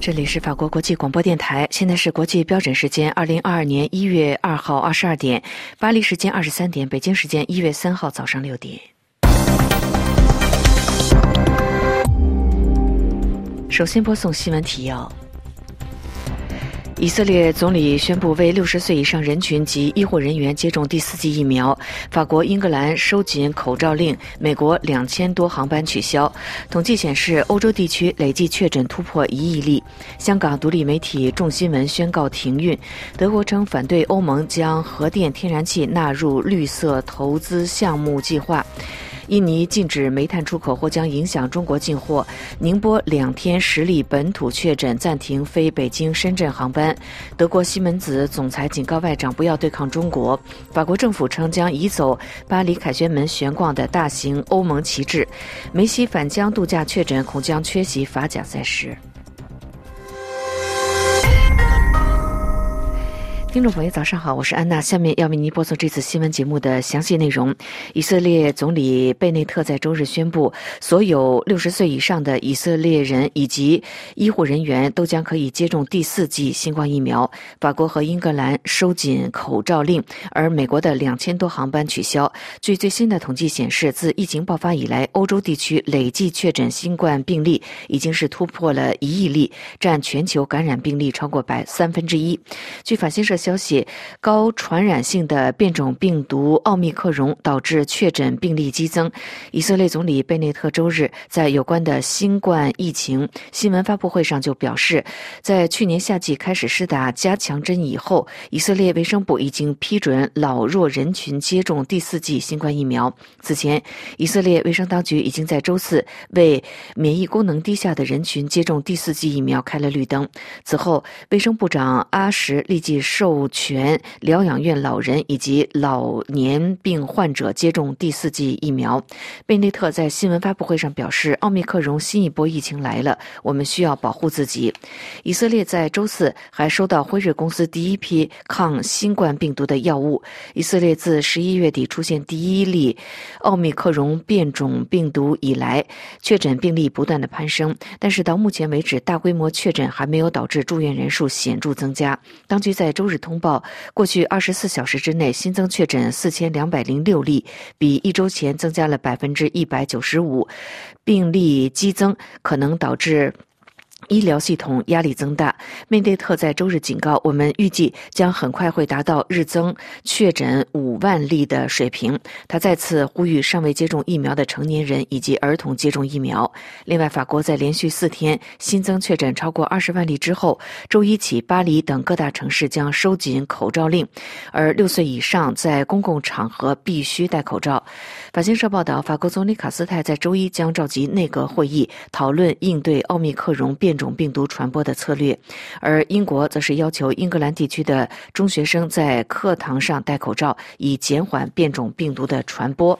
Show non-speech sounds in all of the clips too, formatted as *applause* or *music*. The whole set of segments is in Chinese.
这里是法国国际广播电台，现在是国际标准时间二零二二年一月二号二十二点，巴黎时间二十三点，北京时间一月三号早上六点。首先播送新闻提要。以色列总理宣布为六十岁以上人群及医护人员接种第四剂疫苗。法国、英格兰收紧口罩令，美国两千多航班取消。统计显示，欧洲地区累计确诊突破一亿例。香港独立媒体众新闻宣告停运。德国称反对欧盟将核电天然气纳入绿色投资项目计划。印尼禁止煤炭出口或将影响中国进货。宁波两天十例本土确诊，暂停飞北京、深圳航班。德国西门子总裁警告外长不要对抗中国。法国政府称将移走巴黎凯旋门悬挂的大型欧盟旗帜。梅西返疆度假确诊，恐将缺席法甲赛事。听众朋友，早上好，我是安娜。下面要为您播送这次新闻节目的详细内容。以色列总理贝内特在周日宣布，所有六十岁以上的以色列人以及医护人员都将可以接种第四剂新冠疫苗。法国和英格兰收紧口罩令，而美国的两千多航班取消。据最新的统计显示，自疫情爆发以来，欧洲地区累计确诊新冠病例已经是突破了一亿例，占全球感染病例超过百三分之一。据法新社。消息：高传染性的变种病毒奥密克戎导致确诊病例激增。以色列总理贝内特周日在有关的新冠疫情新闻发布会上就表示，在去年夏季开始施打加强针以后，以色列卫生部已经批准老弱人群接种第四剂新冠疫苗。此前，以色列卫生当局已经在周四为免疫功能低下的人群接种第四剂疫苗开了绿灯。此后，卫生部长阿什立即授。授权疗养院老人以及老年病患者接种第四剂疫苗。贝内特在新闻发布会上表示：“奥密克戎新一波疫情来了，我们需要保护自己。”以色列在周四还收到辉瑞公司第一批抗新冠病毒的药物。以色列自十一月底出现第一例奥密克戎变种病毒以来，确诊病例不断的攀升，但是到目前为止，大规模确诊还没有导致住院人数显著增加。当局在周日。通报过去二十四小时之内新增确诊四千两百零六例，比一周前增加了百分之一百九十五，病例激增可能导致。医疗系统压力增大，面对特在周日警告，我们预计将很快会达到日增确诊五万例的水平。他再次呼吁尚未接种疫苗的成年人以及儿童接种疫苗。另外，法国在连续四天新增确诊超过二十万例之后，周一起巴黎等各大城市将收紧口罩令，而六岁以上在公共场合必须戴口罩。法新社报道，法国总理卡斯泰在周一将召集内阁会议，讨论应对奥密克戎变。种病毒传播的策略，而英国则是要求英格兰地区的中学生在课堂上戴口罩，以减缓变种病毒的传播。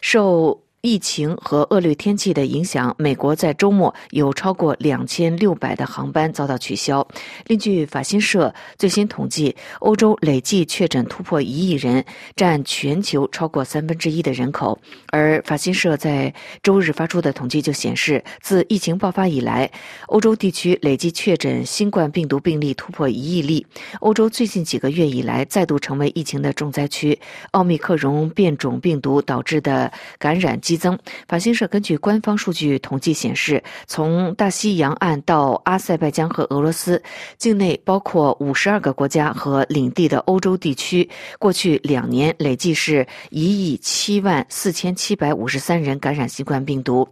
受疫情和恶劣天气的影响，美国在周末有超过两千六百的航班遭到取消。另据法新社最新统计，欧洲累计确诊突破一亿人，占全球超过三分之一的人口。而法新社在周日发出的统计就显示，自疫情爆发以来，欧洲地区累计确诊新冠病毒病例突破一亿例。欧洲最近几个月以来再度成为疫情的重灾区，奥密克戎变种病毒导致的感染激增。法新社根据官方数据统计显示，从大西洋岸到阿塞拜疆和俄罗斯境内，包括五十二个国家和领地的欧洲地区，过去两年累计是一亿七万四千七百五十三人感染新冠病毒。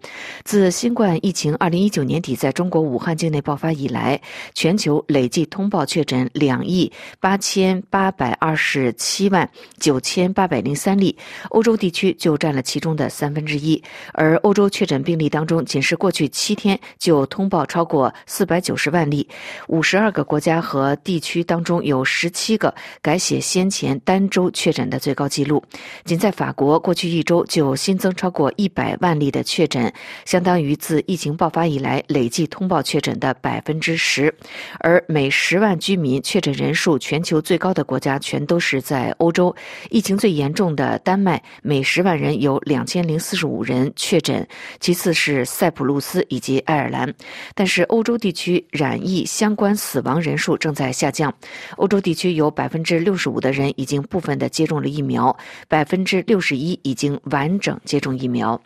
自新冠疫情二零一九年底在中国武汉境内爆发以来，全球累计通报确诊两亿八千八百二十七万九千八百零三例，欧洲地区就占了其中的三分之。一，而欧洲确诊病例当中，仅是过去七天就通报超过四百九十万例。五十二个国家和地区当中，有十七个改写先前单周确诊的最高纪录。仅在法国，过去一周就新增超过一百万例的确诊，相当于自疫情爆发以来累计通报确诊的百分之十。而每十万居民确诊人数全球最高的国家，全都是在欧洲。疫情最严重的丹麦，每十万人有两千零四。四十五人确诊，其次是塞浦路斯以及爱尔兰。但是欧洲地区染疫相关死亡人数正在下降。欧洲地区有百分之六十五的人已经部分的接种了疫苗，百分之六十一已经完整接种疫苗。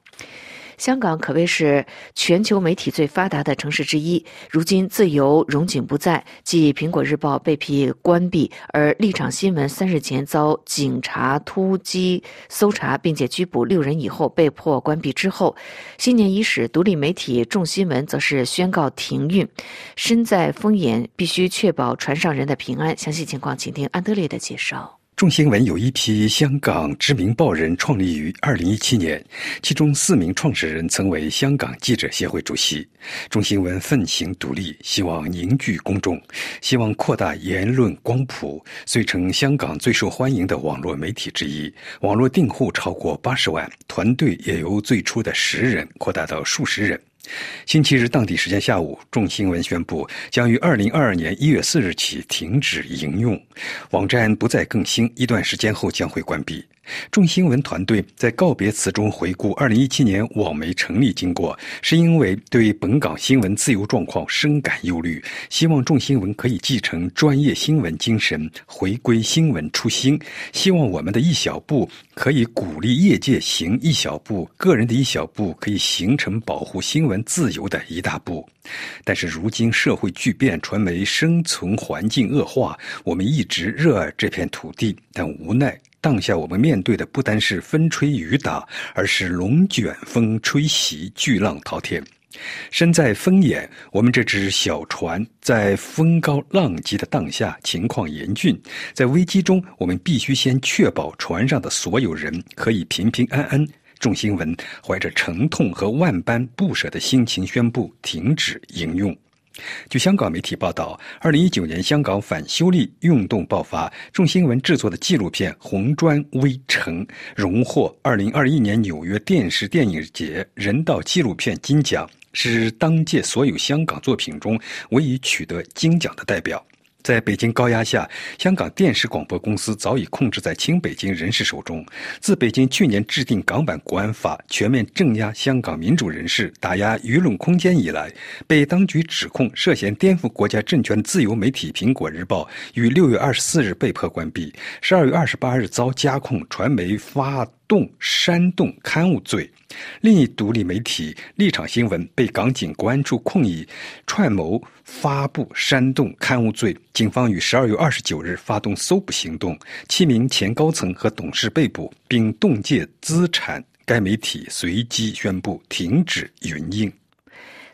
香港可谓是全球媒体最发达的城市之一。如今自由荣景不在，继《苹果日报》被批关闭，而立场新闻三日前遭警察突击搜查，并且拘捕六人以后被迫关闭之后，新年伊始，独立媒体众新闻则是宣告停运。身在风眼，必须确保船上人的平安。详细情况，请听安德烈的介绍。众新闻有一批香港知名报人创立于二零一七年，其中四名创始人曾为香港记者协会主席。众新闻奋行独立，希望凝聚公众，希望扩大言论光谱，遂成香港最受欢迎的网络媒体之一。网络订户超过八十万，团队也由最初的十人扩大到数十人。星期日当地时间下午，众新闻宣布将于二零二二年一月四日起停止营用，网站不再更新，一段时间后将会关闭。众新闻团队在告别词中回顾2017年网媒成立经过，是因为对本港新闻自由状况深感忧虑，希望众新闻可以继承专业新闻精神，回归新闻初心。希望我们的一小步可以鼓励业界行一小步，个人的一小步可以形成保护新闻自由的一大步。但是如今社会巨变，传媒生存环境恶化，我们一直热爱这片土地，但无奈。当下我们面对的不单是风吹雨打，而是龙卷风吹袭、巨浪滔天。身在风眼，我们这只小船在风高浪急的当下，情况严峻。在危机中，我们必须先确保船上的所有人可以平平安安。众新闻怀着沉痛和万般不舍的心情宣布停止营用。据香港媒体报道，二零一九年香港反修例运动爆发，众新闻制作的纪录片《红砖微城》荣获二零二一年纽约电视电影节人道纪录片金奖，是当届所有香港作品中唯一取得金奖的代表。在北京高压下，香港电视广播公司早已控制在亲北京人士手中。自北京去年制定港版国安法，全面镇压香港民主人士，打压舆论空间以来，被当局指控涉嫌颠覆国家政权自由媒体《苹果日报》于六月二十四日被迫关闭，十二月二十八日遭加控传媒发动煽动刊物罪。另一独立媒体立场新闻被港警国安处控以串谋发布煽动刊物罪，警方于十二月二十九日发动搜捕行动，七名前高层和董事被捕，并冻结资产。该媒体随即宣布停止云映。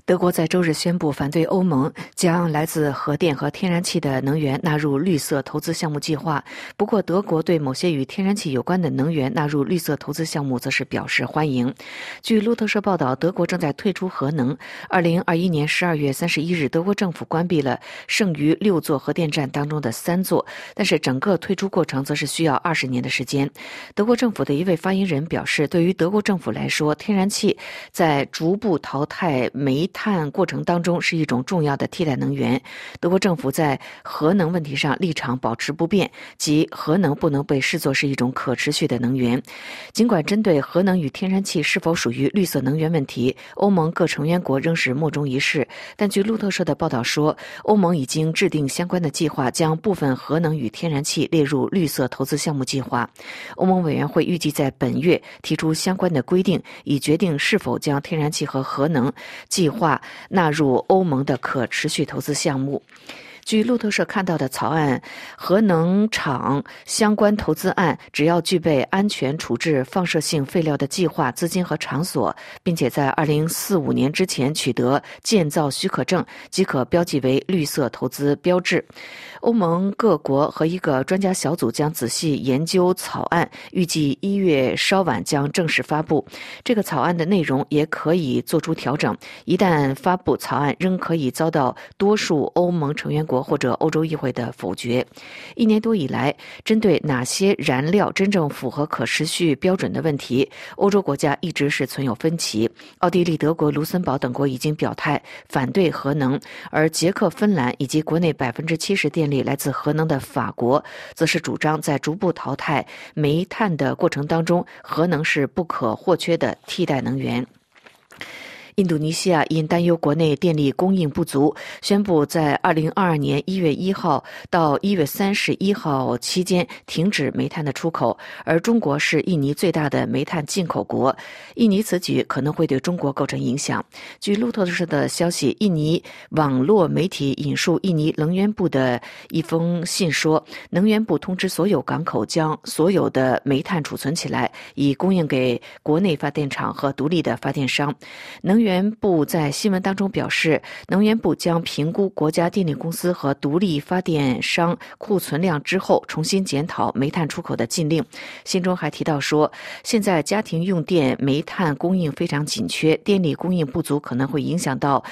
德国在周日宣布反对欧盟将来自核电和天然气的能源纳入绿色投资项目计划。不过，德国对某些与天然气有关的能源纳入绿色投资项目则是表示欢迎。据路透社报道，德国正在退出核能。二零二一年十二月三十一日，德国政府关闭了剩余六座核电站当中的三座，但是整个退出过程则是需要二十年的时间。德国政府的一位发言人表示，对于德国政府来说，天然气在逐步淘汰煤。碳过程当中是一种重要的替代能源。德国政府在核能问题上立场保持不变，即核能不能被视作是一种可持续的能源。尽管针对核能与天然气是否属于绿色能源问题，欧盟各成员国仍是莫衷一是。但据路透社的报道说，欧盟已经制定相关的计划，将部分核能与天然气列入绿色投资项目计划。欧盟委员会预计在本月提出相关的规定，以决定是否将天然气和核能计划。划纳入欧盟的可持续投资项目。据路透社看到的草案，核能厂相关投资案只要具备安全处置放射性废料的计划、资金和场所，并且在二零四五年之前取得建造许可证，即可标记为绿色投资标志。欧盟各国和一个专家小组将仔细研究草案，预计一月稍晚将正式发布。这个草案的内容也可以做出调整。一旦发布，草案仍可以遭到多数欧盟成员国或者欧洲议会的否决。一年多以来，针对哪些燃料真正符合可持续标准的问题，欧洲国家一直是存有分歧。奥地利、德国、卢森堡等国已经表态反对核能，而捷克、芬兰以及国内百分之七十电力。来自核能的法国，则是主张在逐步淘汰煤炭的过程当中，核能是不可或缺的替代能源。印度尼西亚因担忧国内电力供应不足，宣布在二零二二年一月一号到一月三十一号期间停止煤炭的出口。而中国是印尼最大的煤炭进口国，印尼此举可能会对中国构成影响。据路透社的消息，印尼网络媒体引述印尼能源部的一封信说，能源部通知所有港口将所有的煤炭储存起来，以供应给国内发电厂和独立的发电商。能源源部在新闻当中表示，能源部将评估国家电力公司和独立发电商库存量之后，重新检讨煤炭出口的禁令。信中还提到说，现在家庭用电煤炭供应非常紧缺，电力供应不足可能会影响到。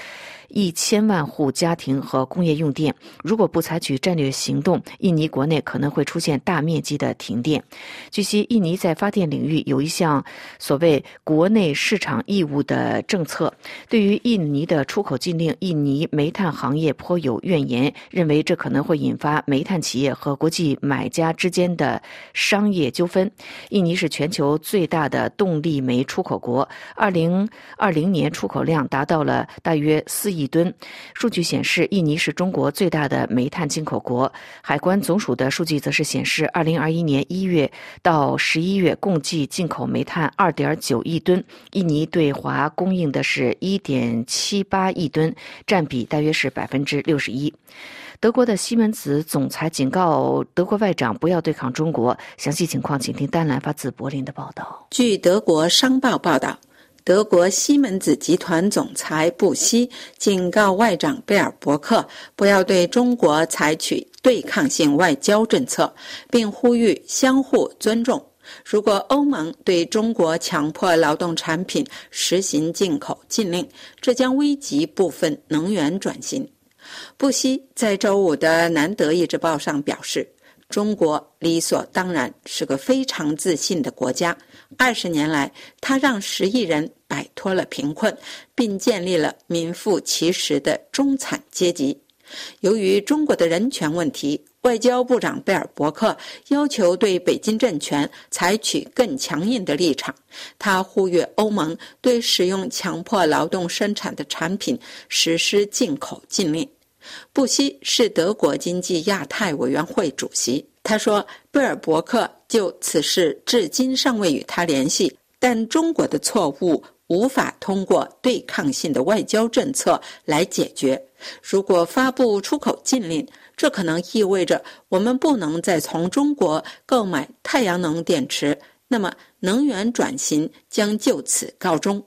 一千万户家庭和工业用电，如果不采取战略行动，印尼国内可能会出现大面积的停电。据悉，印尼在发电领域有一项所谓“国内市场义务”的政策。对于印尼的出口禁令，印尼煤炭行业颇有怨言，认为这可能会引发煤炭企业和国际买家之间的商业纠纷。印尼是全球最大的动力煤出口国，二零二零年出口量达到了大约四亿。亿吨。数据显示，印尼是中国最大的煤炭进口国。海关总署的数据则是显示，二零二一年一月到十一月共计进口煤炭二点九亿吨，印尼对华供应的是一点七八亿吨，占比大约是百分之六十一。德国的西门子总裁警告德国外长不要对抗中国。详细情况，请听丹兰发自柏林的报道。据德国商报报道。德国西门子集团总裁布希警告外长贝尔伯克不要对中国采取对抗性外交政策，并呼吁相互尊重。如果欧盟对中国强迫劳动产品实行进口禁令，这将危及部分能源转型。布希在周五的《南德意志报》上表示。中国理所当然是个非常自信的国家。二十年来，他让十亿人摆脱了贫困，并建立了名副其实的中产阶级。由于中国的人权问题，外交部长贝尔伯克要求对北京政权采取更强硬的立场。他呼吁欧盟对使用强迫劳动生产的产品实施进口禁令。布希是德国经济亚太委员会主席。他说：“贝尔伯克就此事至今尚未与他联系，但中国的错误无法通过对抗性的外交政策来解决。如果发布出口禁令，这可能意味着我们不能再从中国购买太阳能电池，那么能源转型将就此告终。”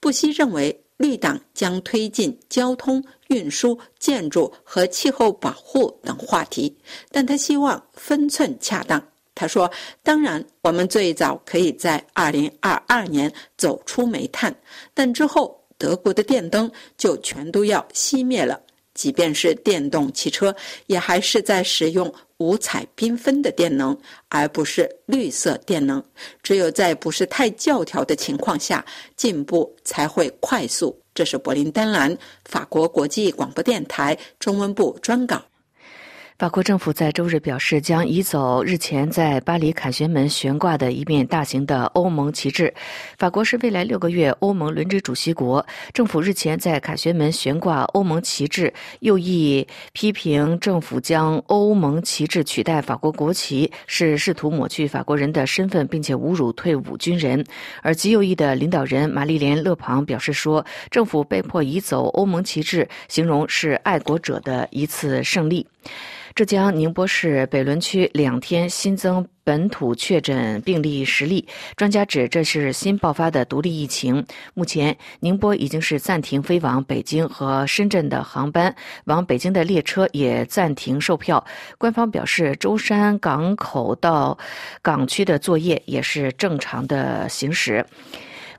布希认为。绿党将推进交通运输、建筑和气候保护等话题，但他希望分寸恰当。他说：“当然，我们最早可以在二零二二年走出煤炭，但之后德国的电灯就全都要熄灭了。”即便是电动汽车，也还是在使用五彩缤纷的电能，而不是绿色电能。只有在不是太教条的情况下，进步才会快速。这是柏林丹兰法国国际广播电台中文部专稿。法国政府在周日表示，将移走日前在巴黎凯旋门悬挂的一面大型的欧盟旗帜。法国是未来六个月欧盟轮值主席国，政府日前在凯旋门悬挂欧盟旗帜，右翼批评政府将欧盟旗帜取代法国国旗是试图抹去法国人的身份，并且侮辱退伍军人。而极右翼的领导人玛丽莲·勒庞表示说，政府被迫移走欧盟旗帜，形容是爱国者的一次胜利。浙江宁波市北仑区两天新增本土确诊病例十例，专家指这是新爆发的独立疫情。目前，宁波已经是暂停飞往北京和深圳的航班，往北京的列车也暂停售票。官方表示，舟山港口到港区的作业也是正常的行驶。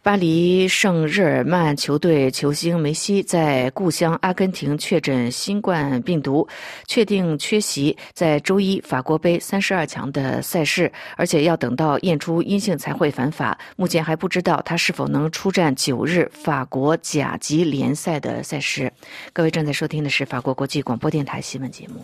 巴黎圣日耳曼球队球星梅西在故乡阿根廷确诊新冠病毒，确定缺席在周一法国杯三十二强的赛事，而且要等到验出阴性才会返法。目前还不知道他是否能出战九日法国甲级联赛的赛事。各位正在收听的是法国国际广播电台新闻节目。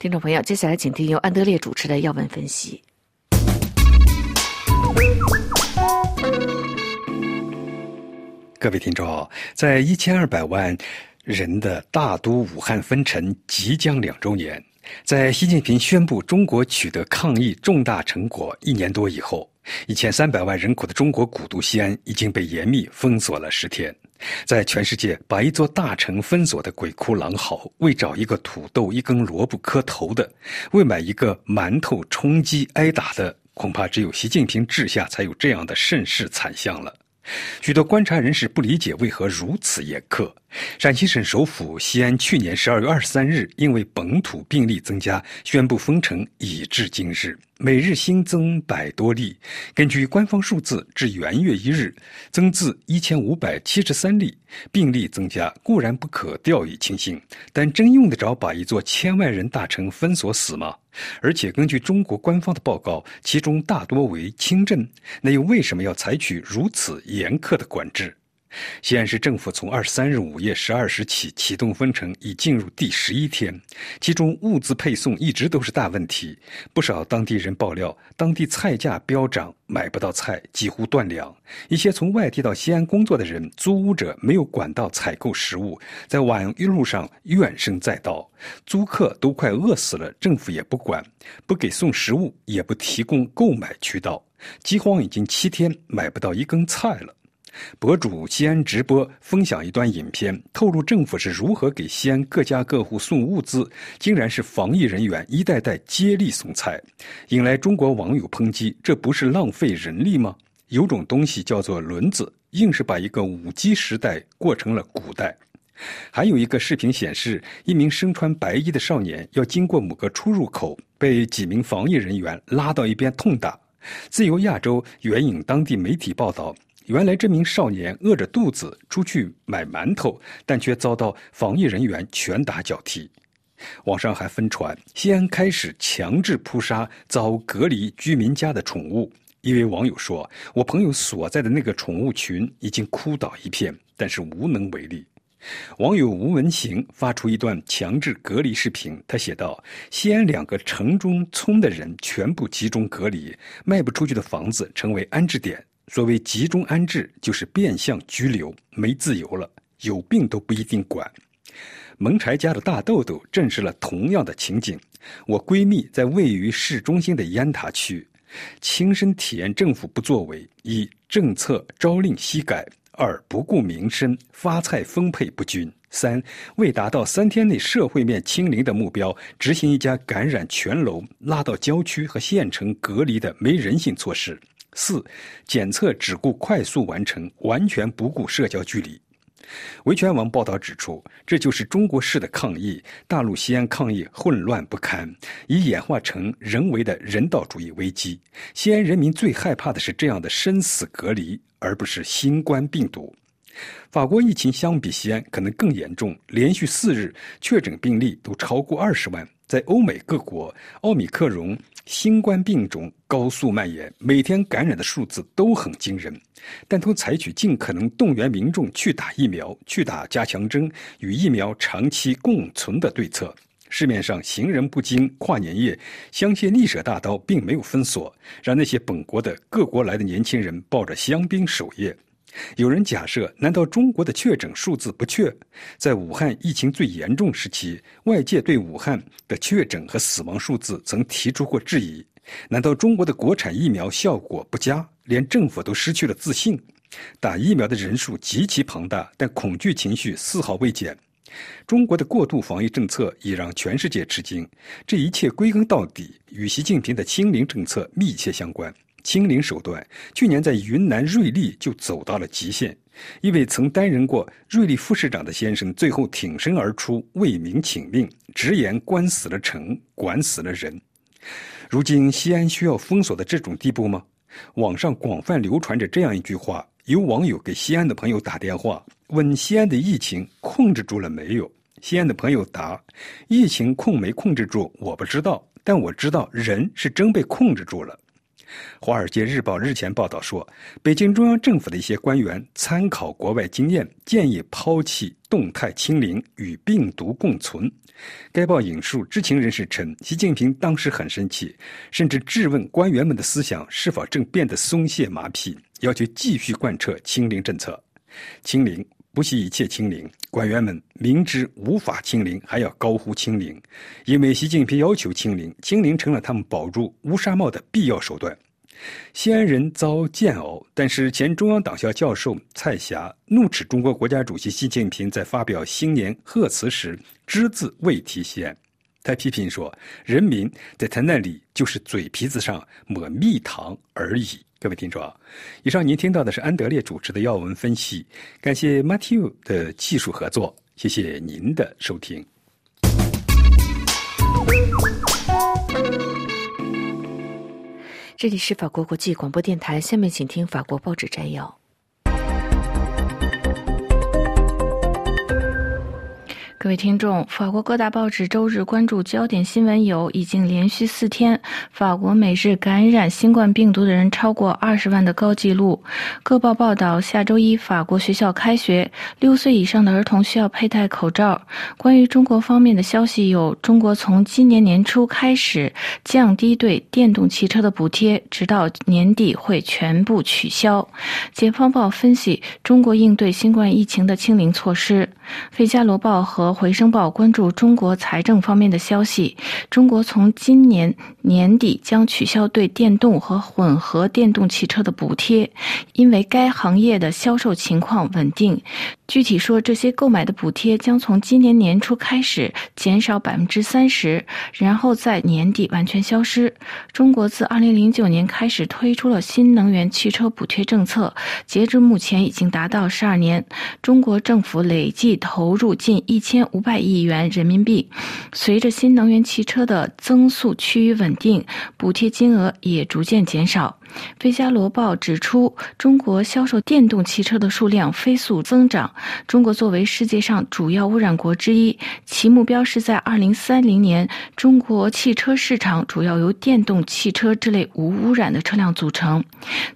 听众朋友，接下来请听由安德烈主持的要闻分析。各位听众，在一千二百万人的大都武汉分城即将两周年，在习近平宣布中国取得抗疫重大成果一年多以后，一千三百万人口的中国古都西安已经被严密封锁了十天。在全世界把一座大城封锁的鬼哭狼嚎，为找一个土豆、一根萝卜磕头的，为买一个馒头充饥挨打的，恐怕只有习近平治下才有这样的盛世惨象了。许多观察人士不理解为何如此严苛。陕西省首府西安去年十二月二十三日因为本土病例增加，宣布封城，以至今日。每日新增百多例，根据官方数字，至元月一日增至一千五百七十三例。病例增加固然不可掉以轻心，但真用得着把一座千万人大城封锁死吗？而且根据中国官方的报告，其中大多为轻症，那又为什么要采取如此严苛的管制？西安市政府从二十三日午夜十二时起启动封城，已进入第十一天，其中物资配送一直都是大问题。不少当地人爆料，当地菜价飙涨，买不到菜，几乎断粮。一些从外地到西安工作的人，租屋者没有管道采购食物，在晚一路上怨声载道，租客都快饿死了，政府也不管，不给送食物，也不提供购买渠道，饥荒已经七天，买不到一根菜了。博主西安直播分享一段影片，透露政府是如何给西安各家各户送物资，竟然是防疫人员一代代接力送菜，引来中国网友抨击：这不是浪费人力吗？有种东西叫做轮子，硬是把一个五 G 时代过成了古代。还有一个视频显示，一名身穿白衣的少年要经过某个出入口，被几名防疫人员拉到一边痛打。自由亚洲援引当地媒体报道。原来这名少年饿着肚子出去买馒头，但却遭到防疫人员拳打脚踢。网上还疯传西安开始强制扑杀遭隔离居民家的宠物。一位网友说：“我朋友所在的那个宠物群已经哭倒一片，但是无能为力。”网友吴文行发出一段强制隔离视频，他写道：“西安两个城中村的人全部集中隔离，卖不出去的房子成为安置点。”所谓集中安置，就是变相拘留，没自由了，有病都不一定管。蒙柴家的大豆豆证实了同样的情景。我闺蜜在位于市中心的烟塔区，亲身体验政府不作为：一、政策朝令夕改；二、不顾民生，发菜分配不均；三、为达到三天内社会面清零的目标，执行一家感染全楼拉到郊区和县城隔离的没人性措施。四，检测只顾快速完成，完全不顾社交距离。维权网报道指出，这就是中国式的抗疫。大陆西安抗疫混乱不堪，已演化成人为的人道主义危机。西安人民最害怕的是这样的生死隔离，而不是新冠病毒。法国疫情相比西安可能更严重，连续四日确诊病例都超过二十万。在欧美各国，奥密克戎新冠病种高速蔓延，每天感染的数字都很惊人，但都采取尽可能动员民众去打疫苗、去打加强针，与疫苗长期共存的对策。市面上行人不惊，跨年夜香榭丽舍大道并没有封锁，让那些本国的各国来的年轻人抱着香槟守夜。有人假设，难道中国的确诊数字不确？在武汉疫情最严重时期，外界对武汉的确诊和死亡数字曾提出过质疑。难道中国的国产疫苗效果不佳，连政府都失去了自信？打疫苗的人数极其庞大，但恐惧情绪丝毫未减。中国的过度防疫政策已让全世界吃惊。这一切归根到底与习近平的清零政策密切相关。清零手段，去年在云南瑞丽就走到了极限。一位曾担任过瑞丽副市长的先生，最后挺身而出为民请命，直言关死了城，管死了人。如今西安需要封锁的这种地步吗？网上广泛流传着这样一句话：有网友给西安的朋友打电话，问西安的疫情控制住了没有？西安的朋友答：疫情控没控制住，我不知道，但我知道人是真被控制住了。《华尔街日报》日前报道说，北京中央政府的一些官员参考国外经验，建议抛弃动态清零，与病毒共存。该报引述知情人士称，习近平当时很生气，甚至质问官员们的思想是否正变得松懈麻痹，要求继续贯彻清零政策。清零不惜一切清零，官员们明知无法清零，还要高呼清零，因为习近平要求清零，清零成了他们保住乌纱帽的必要手段。西安人遭煎熬，但是前中央党校教授蔡霞怒斥中国国家主席习近平在发表新年贺词时只字未提西安。他批评说：“人民在他那里就是嘴皮子上抹蜜糖而已。”各位听众，以上您听到的是安德烈主持的要闻分析，感谢 Matthew 的技术合作，谢谢您的收听。这里是法国国际广播电台，下面请听法国报纸摘要。各位听众，法国各大报纸周日关注焦点新闻有：已经连续四天，法国每日感染新冠病毒的人超过二十万的高纪录。各报报道，下周一法国学校开学，六岁以上的儿童需要佩戴口罩。关于中国方面的消息有：中国从今年年初开始降低对电动汽车的补贴，直到年底会全部取消。解放报分析中国应对新冠疫情的清零措施。费加罗报和回声报关注中国财政方面的消息。中国从今年年底将取消对电动和混合电动汽车的补贴，因为该行业的销售情况稳定。具体说，这些购买的补贴将从今年年初开始减少百分之三十，然后在年底完全消失。中国自二零零九年开始推出了新能源汽车补贴政策，截至目前已经达到十二年。中国政府累计投入近一千五百亿元人民币。随着新能源汽车的增速趋于稳定，补贴金额也逐渐减少。《费加罗报》指出，中国销售电动汽车的数量飞速增长。中国作为世界上主要污染国之一，其目标是在2030年，中国汽车市场主要由电动汽车这类无污染的车辆组成。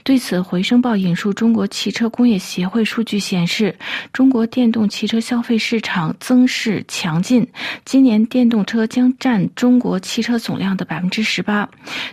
对此，《回声报》引述中国汽车工业协会数据显示，中国电动汽车消费市场增势强劲，今年电动车将占中国汽车总量的百分之十八。《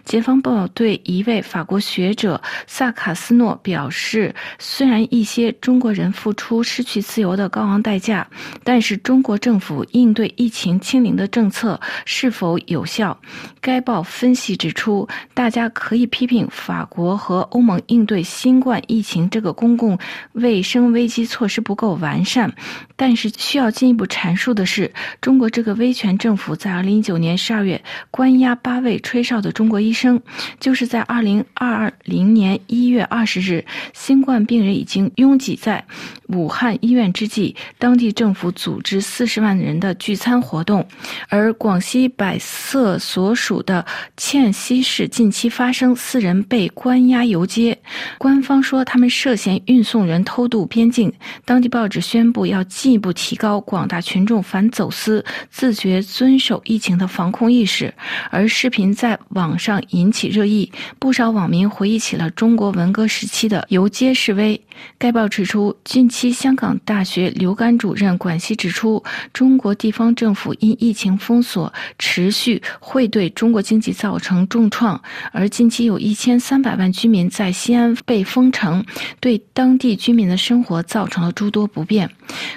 解放报》对一位法国。学者萨卡斯诺表示，虽然一些中国人付出失去自由的高昂代价，但是中国政府应对疫情清零的政策是否有效？该报分析指出，大家可以批评法国和欧盟应对新冠疫情这个公共卫生危机措施不够完善，但是需要进一步阐述的是，中国这个威权政府在二零一九年十二月关押八位吹哨的中国医生，就是在二零二二。零年一月二十日，新冠病人已经拥挤在武汉医院之际，当地政府组织四十万人的聚餐活动。而广西百色所属的滇西市近期发生四人被关押游街，官方说他们涉嫌运送人偷渡边境。当地报纸宣布要进一步提高广大群众反走私、自觉遵守疫情的防控意识。而视频在网上引起热议，不少网民。回忆起了中国文革时期的游街示威。该报指出，近期香港大学刘干主任管希指出，中国地方政府因疫情封锁持续，会对中国经济造成重创。而近期有一千三百万居民在西安被封城，对当地居民的生活造成了诸多不便。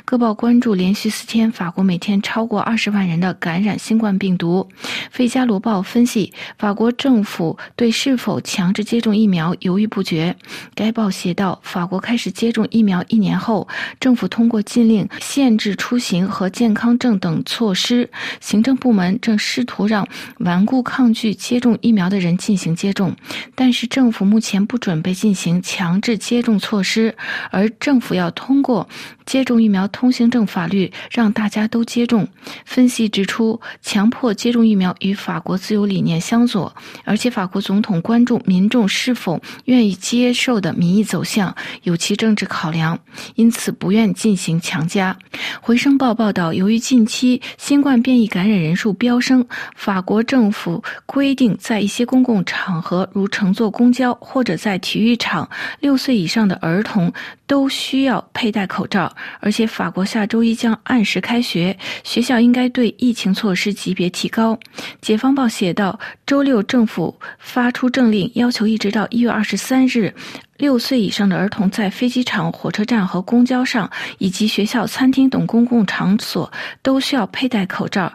各报关注连续四天法国每天超过二十万人的感染新冠病毒。费加罗报分析，法国政府对是否强制接种疫苗犹豫不决。该报写道，法国开始接种疫苗一年后，政府通过禁令、限制出行和健康证等措施，行政部门正试图让顽固抗拒接种疫苗的人进行接种。但是政府目前不准备进行强制接种措施，而政府要通过接种疫苗通行证法律，让大家都接种。分析指出，强迫接种疫苗与法国自由理念相左，而且法国总统关注民众是否愿意接受的民意走向，有其政治考量，因此不愿进行强加。回声报报道，由于近期新冠变异感染人数飙升，法国政府规定在一些公共场合，如乘坐公交或者在体育场，六岁以上的儿童都需要佩戴口罩。而且，法国下周一将按时开学，学校应该对疫情措施级别提高。解放报写道，周六政府发出政令，要求一直到一月二十三日。六岁以上的儿童在飞机场、火车站和公交上，以及学校、餐厅等公共场所都需要佩戴口罩。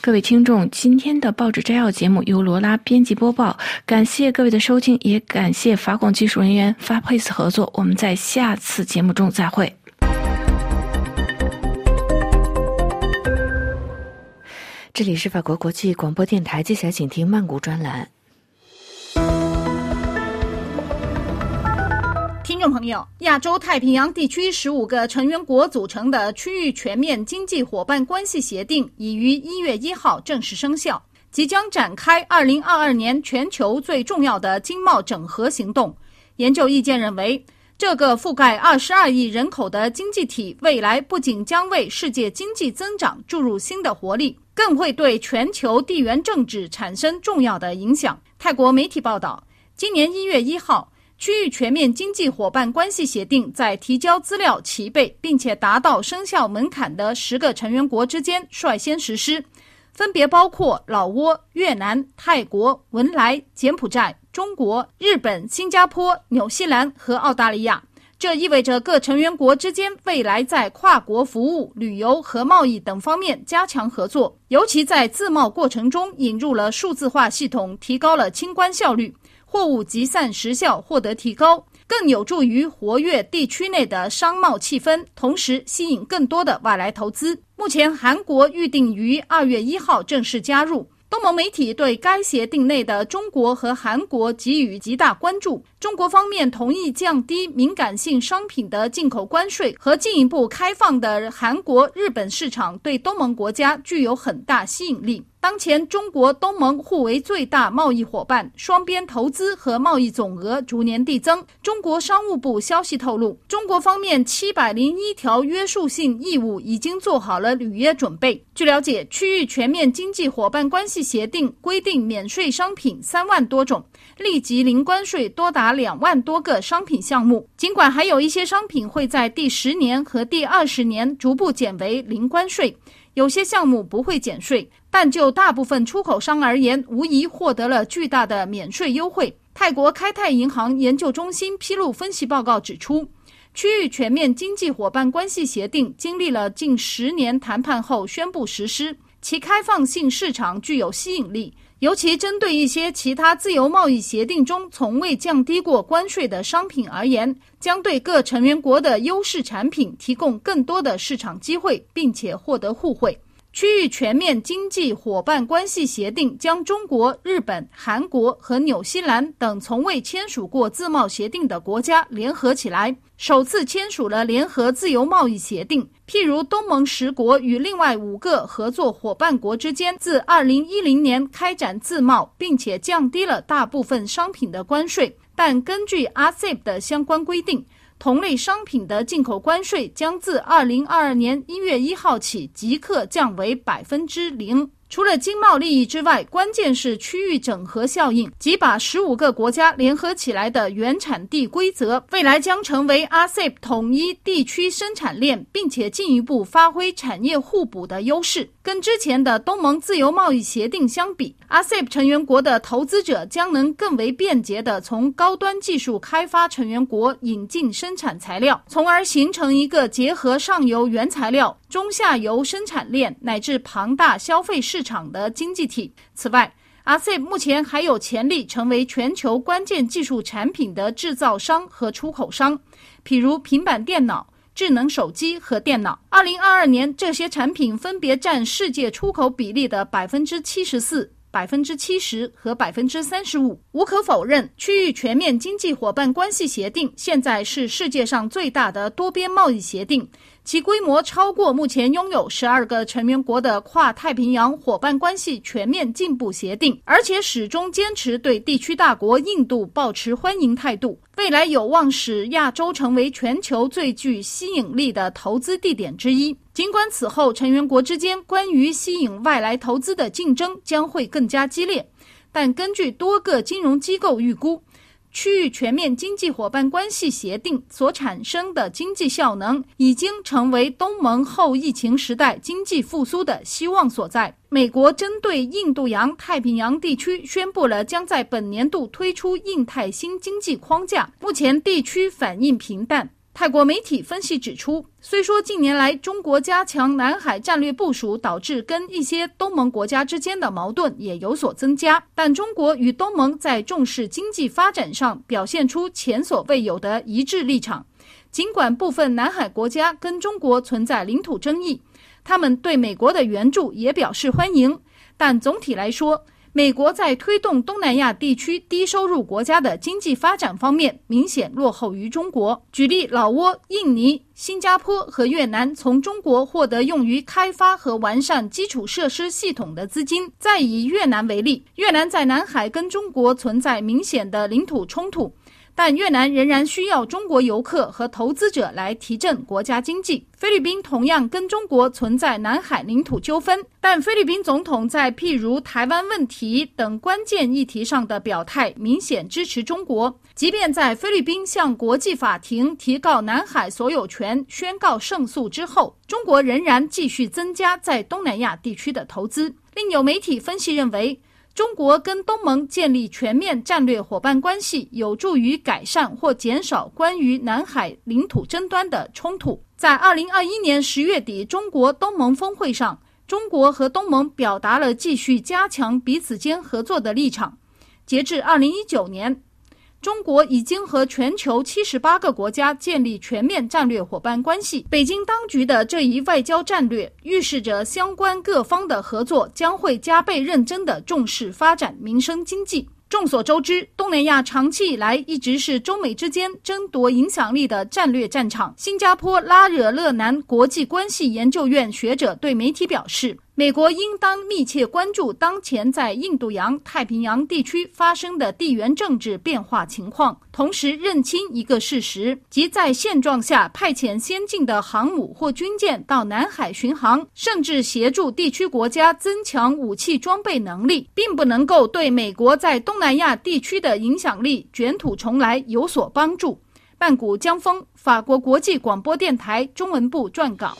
各位听众，今天的报纸摘要节目由罗拉编辑播报，感谢各位的收听，也感谢法广技术人员发配斯合作。我们在下次节目中再会。这里是法国国际广播电台，接下来请听曼谷专栏。听众朋友，亚洲太平洋地区十五个成员国组成的区域全面经济伙伴关系协定已于一月一号正式生效，即将展开二零二二年全球最重要的经贸整合行动。研究意见认为，这个覆盖二十二亿人口的经济体，未来不仅将为世界经济增长注入新的活力，更会对全球地缘政治产生重要的影响。泰国媒体报道，今年一月一号。区域全面经济伙伴关系协定在提交资料齐备并且达到生效门槛的十个成员国之间率先实施，分别包括老挝、越南、泰国、文莱、柬埔寨、中国、日本、新加坡、纽西兰和澳大利亚。这意味着各成员国之间未来在跨国服务、旅游和贸易等方面加强合作，尤其在自贸过程中引入了数字化系统，提高了清关效率。货物集散时效获得提高，更有助于活跃地区内的商贸气氛，同时吸引更多的外来投资。目前，韩国预定于二月一号正式加入。东盟媒体对该协定内的中国和韩国给予极大关注。中国方面同意降低敏感性商品的进口关税，和进一步开放的韩国、日本市场对东盟国家具有很大吸引力。当前，中国东盟互为最大贸易伙伴，双边投资和贸易总额逐年递增。中国商务部消息透露，中国方面七百零一条约束性义务已经做好了履约准备。据了解，区域全面经济伙伴关系协定规定免税商品三万多种，立即零关税多达两万多个商品项目。尽管还有一些商品会在第十年和第二十年逐步减为零关税。有些项目不会减税，但就大部分出口商而言，无疑获得了巨大的免税优惠。泰国开泰银行研究中心披露分析报告指出，区域全面经济伙伴关系协定经历了近十年谈判后宣布实施，其开放性市场具有吸引力。尤其针对一些其他自由贸易协定中从未降低过关税的商品而言，将对各成员国的优势产品提供更多的市场机会，并且获得互惠。区域全面经济伙伴关系协定将中国、日本、韩国和纽西兰等从未签署过自贸协定的国家联合起来，首次签署了联合自由贸易协定。譬如，东盟十国与另外五个合作伙伴国之间自2010年开展自贸，并且降低了大部分商品的关税。但根据 RCEP 的相关规定。同类商品的进口关税将自二零二二年一月一号起即刻降为百分之零。除了经贸利益之外，关键是区域整合效应，即把十五个国家联合起来的原产地规则，未来将成为 RCEP 统一地区生产链，并且进一步发挥产业互补的优势。跟之前的东盟自由贸易协定相比，RCEP 成员国的投资者将能更为便捷地从高端技术开发成员国引进生产材料，从而形成一个结合上游原材料、中下游生产链乃至庞大消费市场的经济体。此外，RCEP 目前还有潜力成为全球关键技术产品的制造商和出口商，譬如平板电脑。智能手机和电脑，二零二二年这些产品分别占世界出口比例的百分之七十四、百分之七十和百分之三十五。无可否认，区域全面经济伙伴关系协定现在是世界上最大的多边贸易协定，其规模超过目前拥有十二个成员国的跨太平洋伙伴关系全面进步协定，而且始终坚持对地区大国印度保持欢迎态度。未来有望使亚洲成为全球最具吸引力的投资地点之一。尽管此后成员国之间关于吸引外来投资的竞争将会更加激烈，但根据多个金融机构预估。区域全面经济伙伴关系协定所产生的经济效能，已经成为东盟后疫情时代经济复苏的希望所在。美国针对印度洋太平洋地区宣布了将在本年度推出印太新经济框架，目前地区反应平淡。泰国媒体分析指出，虽说近年来中国加强南海战略部署，导致跟一些东盟国家之间的矛盾也有所增加，但中国与东盟在重视经济发展上表现出前所未有的一致立场。尽管部分南海国家跟中国存在领土争议，他们对美国的援助也表示欢迎，但总体来说。美国在推动东南亚地区低收入国家的经济发展方面明显落后于中国。举例，老挝、印尼、新加坡和越南从中国获得用于开发和完善基础设施系统的资金。再以越南为例，越南在南海跟中国存在明显的领土冲突。但越南仍然需要中国游客和投资者来提振国家经济。菲律宾同样跟中国存在南海领土纠纷，但菲律宾总统在譬如台湾问题等关键议题上的表态明显支持中国。即便在菲律宾向国际法庭提告南海所有权宣告胜诉之后，中国仍然继续增加在东南亚地区的投资。另有媒体分析认为。中国跟东盟建立全面战略伙伴关系，有助于改善或减少关于南海领土争端的冲突。在二零二一年十月底中国东盟峰会上，中国和东盟表达了继续加强彼此间合作的立场。截至二零一九年。中国已经和全球七十八个国家建立全面战略伙伴关系。北京当局的这一外交战略，预示着相关各方的合作将会加倍认真地重视发展民生经济。众所周知，东南亚长期以来一直是中美之间争夺影响力的战略战场。新加坡拉惹勒南国际关系研究院学者对媒体表示。美国应当密切关注当前在印度洋太平洋地区发生的地缘政治变化情况，同时认清一个事实，即在现状下派遣先进的航母或军舰到南海巡航，甚至协助地区国家增强武器装备能力，并不能够对美国在东南亚地区的影响力卷土重来有所帮助。曼谷江峰，法国国际广播电台中文部撰稿。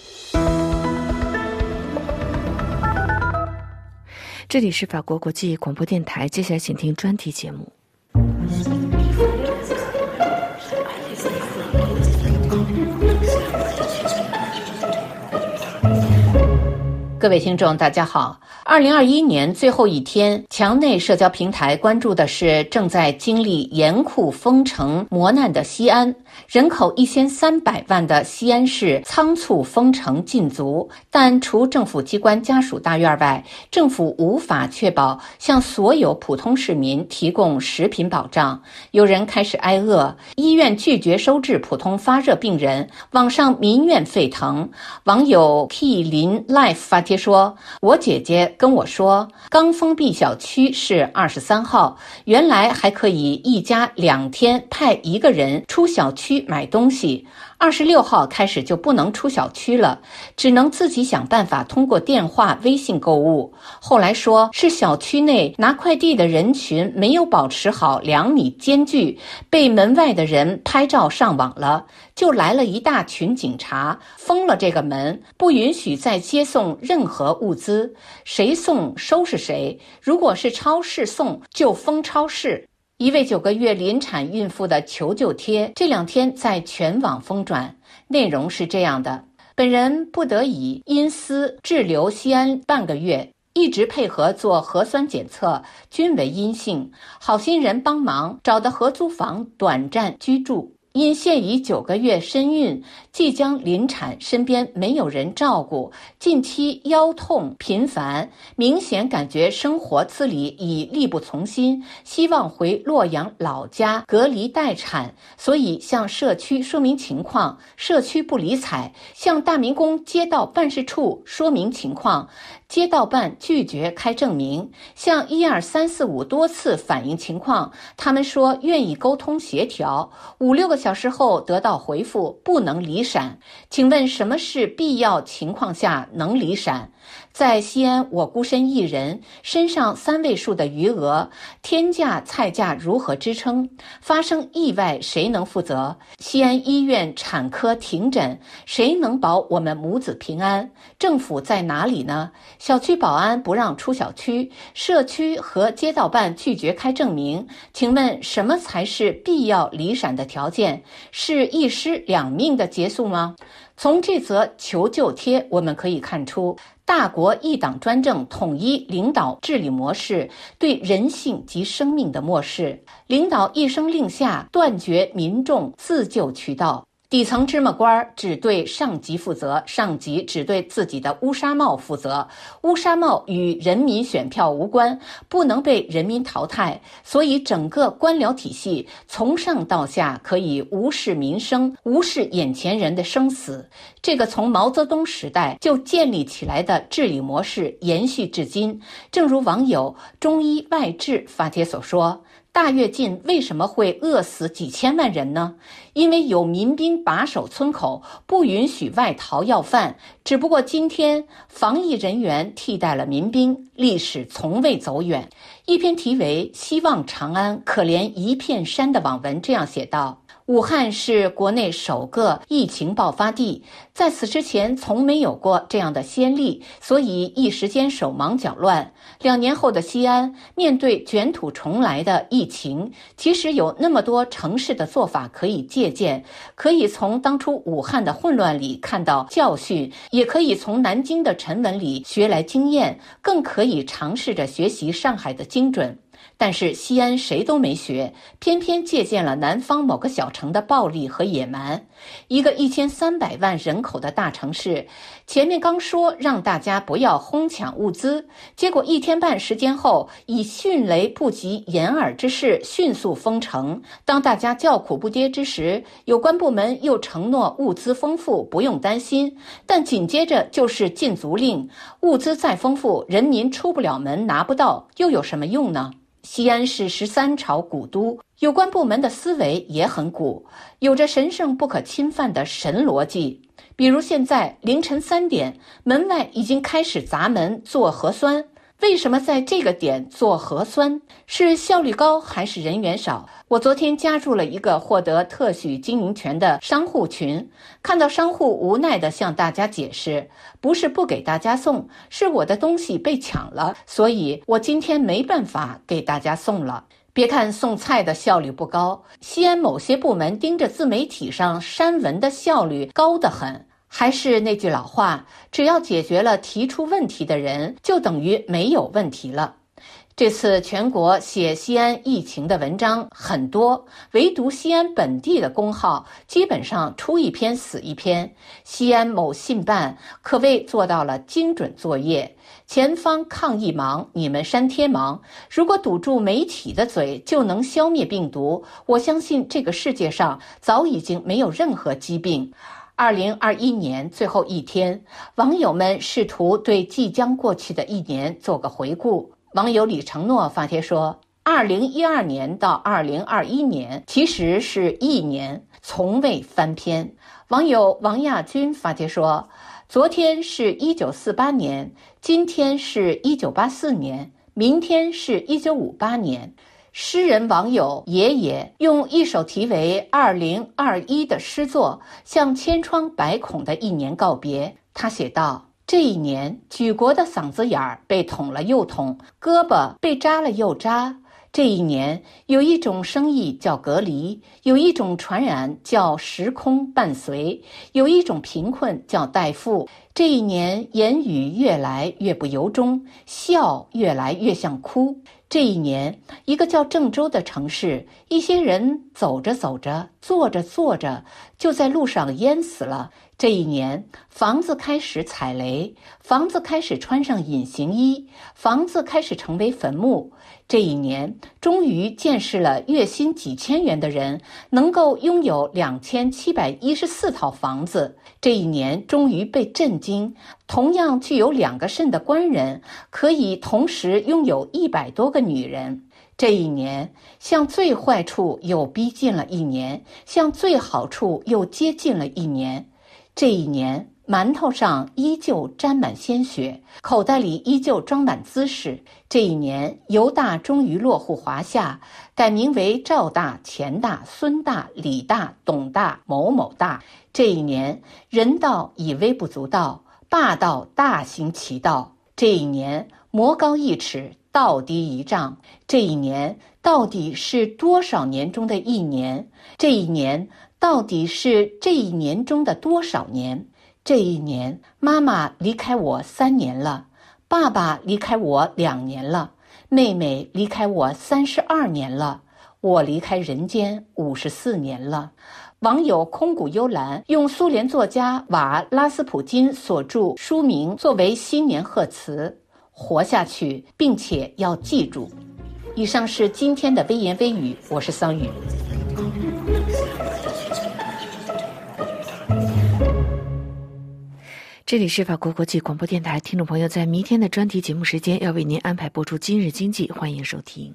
这里是法国国际广播电台，接下来请听专题节目。各位听众，大家好。二零二一年最后一天，墙内社交平台关注的是正在经历严酷封城磨难的西安。人口一千三百万的西安市仓促封城禁足，但除政府机关家属大院外，政府无法确保向所有普通市民提供食品保障。有人开始挨饿，医院拒绝收治普通发热病人，网上民怨沸腾。网友 K 林 Life 发帖说：“我姐姐跟我说，刚封闭小区是二十三号，原来还可以一家两天派一个人出小。”区买东西，二十六号开始就不能出小区了，只能自己想办法通过电话、微信购物。后来说是小区内拿快递的人群没有保持好两米间距，被门外的人拍照上网了，就来了一大群警察，封了这个门，不允许再接送任何物资，谁送收拾谁。如果是超市送，就封超市。一位九个月临产孕妇的求救贴这两天在全网疯转，内容是这样的：本人不得已因私滞留西安半个月，一直配合做核酸检测，均为阴性。好心人帮忙找的合租房短暂居住。因现已九个月身孕，即将临产，身边没有人照顾，近期腰痛频繁，明显感觉生活自理已力不从心，希望回洛阳老家隔离待产，所以向社区说明情况，社区不理睬，向大明宫街道办事处说明情况。街道办拒绝开证明，向一二三四五多次反映情况，他们说愿意沟通协调。五六个小时后得到回复，不能离陕。请问什么是必要情况下能离陕？在西安，我孤身一人，身上三位数的余额，天价菜价如何支撑？发生意外谁能负责？西安医院产科停诊，谁能保我们母子平安？政府在哪里呢？小区保安不让出小区，社区和街道办拒绝开证明。请问什么才是必要离陕的条件？是一尸两命的结束吗？从这则求救贴，我们可以看出。大国一党专政、统一领导治理模式对人性及生命的漠视，领导一声令下，断绝民众自救渠道。底层芝麻官只对上级负责，上级只对自己的乌纱帽负责，乌纱帽与人民选票无关，不能被人民淘汰。所以，整个官僚体系从上到下可以无视民生，无视眼前人的生死。这个从毛泽东时代就建立起来的治理模式延续至今。正如网友“中医外治”发帖所说。大跃进为什么会饿死几千万人呢？因为有民兵把守村口，不允许外逃要饭。只不过今天防疫人员替代了民兵，历史从未走远。一篇题为《希望长安，可怜一片山》的网文这样写道。武汉是国内首个疫情爆发地，在此之前从没有过这样的先例，所以一时间手忙脚乱。两年后的西安，面对卷土重来的疫情，其实有那么多城市的做法可以借鉴，可以从当初武汉的混乱里看到教训，也可以从南京的沉稳里学来经验，更可以尝试着学习上海的精准。但是西安谁都没学，偏偏借鉴了南方某个小城的暴力和野蛮。一个一千三百万人口的大城市，前面刚说让大家不要哄抢物资，结果一天半时间后，以迅雷不及掩耳之势迅速封城。当大家叫苦不迭之时，有关部门又承诺物资丰富，不用担心。但紧接着就是禁足令，物资再丰富，人民出不了门，拿不到，又有什么用呢？西安是十三朝古都，有关部门的思维也很古，有着神圣不可侵犯的神逻辑。比如现在凌晨三点，门外已经开始砸门做核酸。为什么在这个点做核酸？是效率高还是人员少？我昨天加入了一个获得特许经营权的商户群，看到商户无奈地向大家解释：不是不给大家送，是我的东西被抢了，所以我今天没办法给大家送了。别看送菜的效率不高，西安某些部门盯着自媒体上删文的效率高得很。还是那句老话，只要解决了提出问题的人，就等于没有问题了。这次全国写西安疫情的文章很多，唯独西安本地的公号基本上出一篇死一篇。西安某信办可谓做到了精准作业，前方抗疫忙，你们删帖忙。如果堵住媒体的嘴就能消灭病毒，我相信这个世界上早已经没有任何疾病。二零二一年最后一天，网友们试图对即将过去的一年做个回顾。网友李承诺发帖说：“二零一二年到二零二一年其实是一年，从未翻篇。”网友王亚军发帖说：“昨天是一九四八年，今天是一九八四年，明天是一九五八年。”诗人网友爷爷用一首题为《二零二一》的诗作，向千疮百孔的一年告别。他写道：“这一年，举国的嗓子眼儿被捅了又捅，胳膊被扎了又扎，这一年有一种生意叫隔离，有一种传染叫时空伴随，有一种贫困叫代付。这一年言语越来越不由衷，笑越来越像哭。这一年，一个叫郑州的城市，一些人走着走着，坐着坐着，就在路上淹死了。这一年，房子开始踩雷，房子开始穿上隐形衣，房子开始成为坟墓。这一年，终于见识了月薪几千元的人能够拥有两千七百一十四套房子。这一年，终于被震惊，同样具有两个肾的官人可以同时拥有一百多个女人。这一年，向最坏处又逼近了一年，向最好处又接近了一年。这一年。馒头上依旧沾满鲜血，口袋里依旧装满姿势。这一年，犹大终于落户华夏，改名为赵大、钱大、孙大、李大、董大、某某大。这一年，人道已微不足道，霸道大行其道。这一年，魔高一尺，道低一丈。这一年，到底是多少年中的一年？这一年，到底是这一年中的多少年？这一年，妈妈离开我三年了，爸爸离开我两年了，妹妹离开我三十二年了，我离开人间五十四年了。网友空谷幽兰用苏联作家瓦拉斯普金所著书名作为新年贺词：活下去，并且要记住。以上是今天的微言微语，我是桑宇。这里是法国国际广播电台，听众朋友，在明天的专题节目时间要为您安排播出《今日经济》，欢迎收听。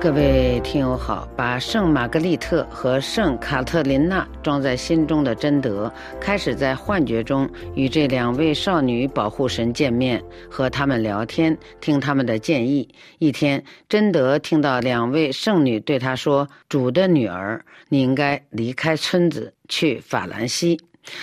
各位听友好，把圣玛格丽特和圣卡特琳娜装在心中的贞德，开始在幻觉中与这两位少女保护神见面，和他们聊天，听他们的建议。一天，贞德听到两位圣女对他说：“主的女儿，你应该离开村子，去法兰西。”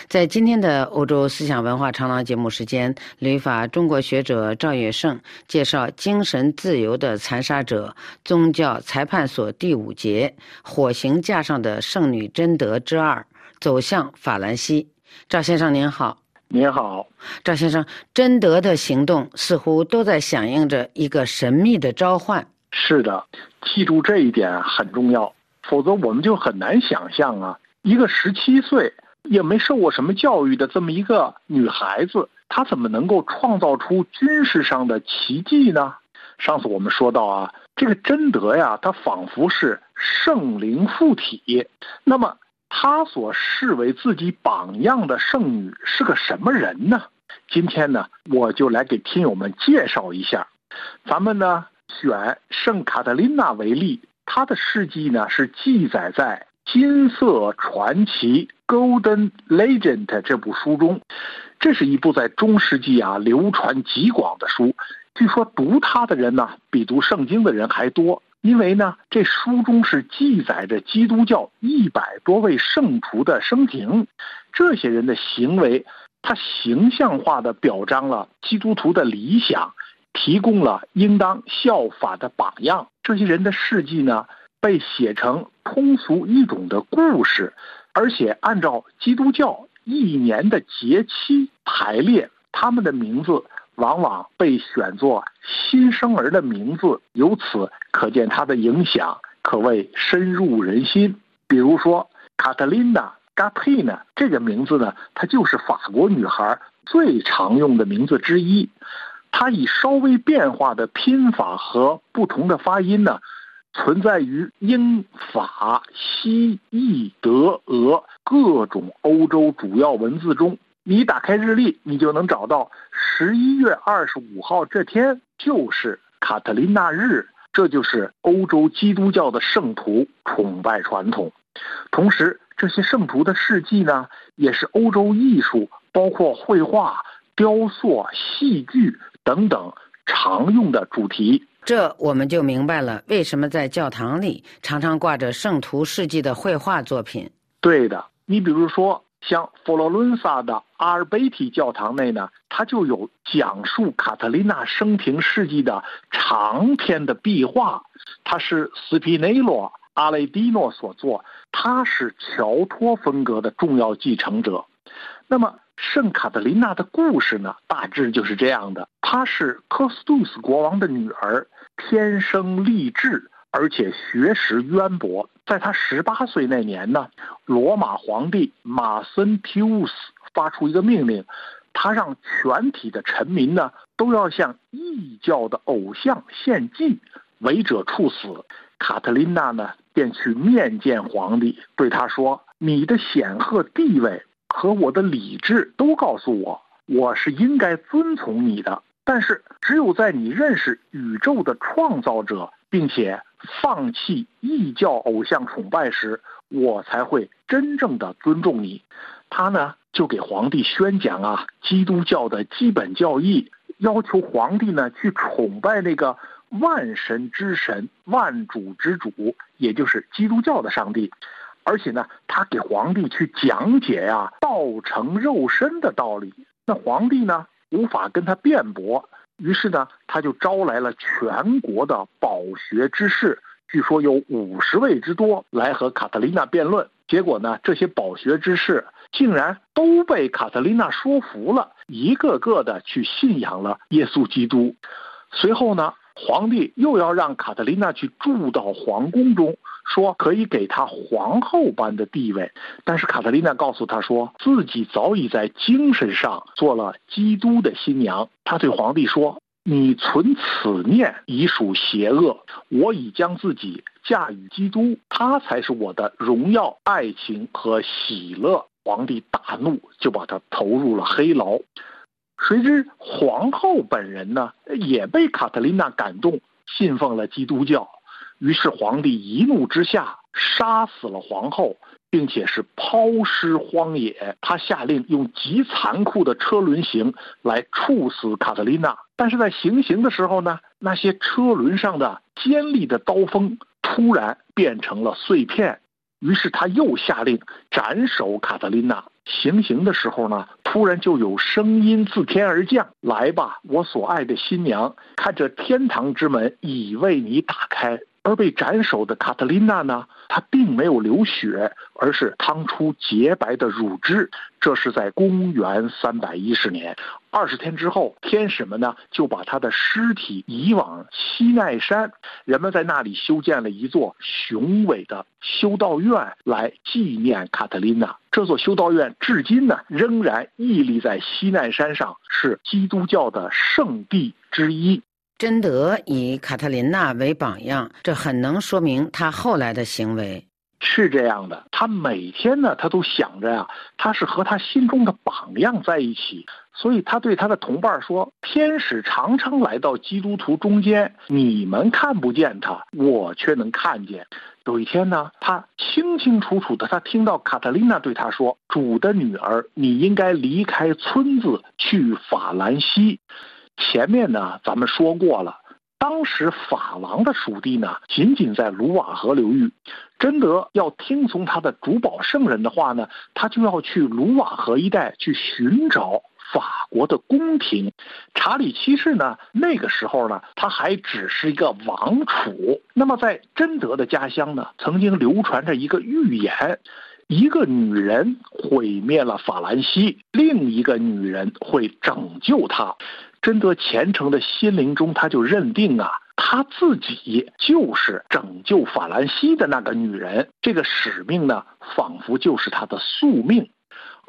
在今天的欧洲思想文化长廊节目时间，旅法中国学者赵月胜介绍精神自由的残杀者宗教裁判所第五节火刑架上的圣女贞德之二走向法兰西。赵先生您好，您好，赵先生，贞德的行动似乎都在响应着一个神秘的召唤。是的，记住这一点很重要，否则我们就很难想象啊，一个十七岁。也没受过什么教育的这么一个女孩子，她怎么能够创造出军事上的奇迹呢？上次我们说到啊，这个贞德呀，她仿佛是圣灵附体。那么，她所视为自己榜样的圣女是个什么人呢？今天呢，我就来给听友们介绍一下。咱们呢，选圣卡特琳娜为例，她的事迹呢是记载在。金色传奇 （Golden Legend） 这部书中，这是一部在中世纪啊流传极广的书。据说读它的人呢，比读圣经的人还多。因为呢，这书中是记载着基督教一百多位圣徒的生平，这些人的行为，它形象化的表彰了基督徒的理想，提供了应当效法的榜样。这些人的事迹呢？被写成通俗易懂的故事，而且按照基督教一年的节期排列，他们的名字往往被选作新生儿的名字，由此可见它的影响可谓深入人心。比如说，卡特琳娜·嘎佩呢，这个名字呢，它就是法国女孩最常用的名字之一，它以稍微变化的拼法和不同的发音呢。存在于英法西意德俄各种欧洲主要文字中。你打开日历，你就能找到十一月二十五号这天就是卡特琳娜日，这就是欧洲基督教的圣徒崇拜传统。同时，这些圣徒的事迹呢，也是欧洲艺术，包括绘画、雕塑、戏剧等等常用的主题。这我们就明白了，为什么在教堂里常常挂着圣徒事迹的绘画作品。对的，你比如说像佛罗伦萨的阿尔贝提教堂内呢，它就有讲述卡特琳娜生平事迹的长篇的壁画，它是斯皮内罗。阿雷蒂诺所作，他是乔托风格的重要继承者。那么，圣卡特琳娜的故事呢？大致就是这样的：她是科斯杜斯国王的女儿，天生丽质，而且学识渊博。在他十八岁那年呢，罗马皇帝马森提乌斯发出一个命令，他让全体的臣民呢都要向异教的偶像献祭，违者处死。卡特琳娜呢？便去面见皇帝，对他说：“你的显赫地位和我的理智都告诉我，我是应该遵从你的。但是，只有在你认识宇宙的创造者，并且放弃异教偶像崇拜时，我才会真正的尊重你。”他呢，就给皇帝宣讲啊，基督教的基本教义，要求皇帝呢去崇拜那个。万神之神，万主之主，也就是基督教的上帝，而且呢，他给皇帝去讲解呀道成肉身的道理。那皇帝呢无法跟他辩驳，于是呢，他就招来了全国的饱学之士，据说有五十位之多，来和卡特琳娜辩论。结果呢，这些饱学之士竟然都被卡特琳娜说服了，一个个的去信仰了耶稣基督。随后呢？皇帝又要让卡特琳娜去住到皇宫中，说可以给她皇后般的地位。但是卡特琳娜告诉他说，自己早已在精神上做了基督的新娘。他对皇帝说：“你存此念已属邪恶，我已将自己嫁与基督，他才是我的荣耀、爱情和喜乐。”皇帝大怒，就把他投入了黑牢。谁知皇后本人呢，也被卡特琳娜感动，信奉了基督教。于是皇帝一怒之下杀死了皇后，并且是抛尸荒野。他下令用极残酷的车轮刑来处死卡特琳娜。但是在行刑的时候呢，那些车轮上的尖利的刀锋突然变成了碎片。于是他又下令斩首卡特琳娜。行刑的时候呢，突然就有声音自天而降：“来吧，我所爱的新娘，看这天堂之门已为你打开。”而被斩首的卡特琳娜呢，她并没有流血，而是淌出洁白的乳汁。这是在公元三百一十年。二十天之后，天使们呢就把她的尸体移往西奈山，人们在那里修建了一座雄伟的修道院来纪念卡特琳娜。这座修道院至今呢仍然屹立在西奈山上，是基督教的圣地之一。贞德以卡特琳娜为榜样，这很能说明他后来的行为。是这样的，他每天呢，他都想着呀，他是和他心中的榜样在一起，所以他对他的同伴说：“天使常常来到基督徒中间，你们看不见他，我却能看见。”有一天呢，他清清楚楚的，他听到卡特琳娜对他说：“主的女儿，你应该离开村子，去法兰西。”前面呢，咱们说过了，当时法王的属地呢，仅仅在卢瓦河流域。贞德要听从他的主保圣人的话呢，他就要去卢瓦河一带去寻找法国的宫廷。查理七世呢，那个时候呢，他还只是一个王储。那么在贞德的家乡呢，曾经流传着一个预言：一个女人毁灭了法兰西，另一个女人会拯救他。贞德虔诚的心灵中，他就认定啊，他自己就是拯救法兰西的那个女人。这个使命呢，仿佛就是他的宿命。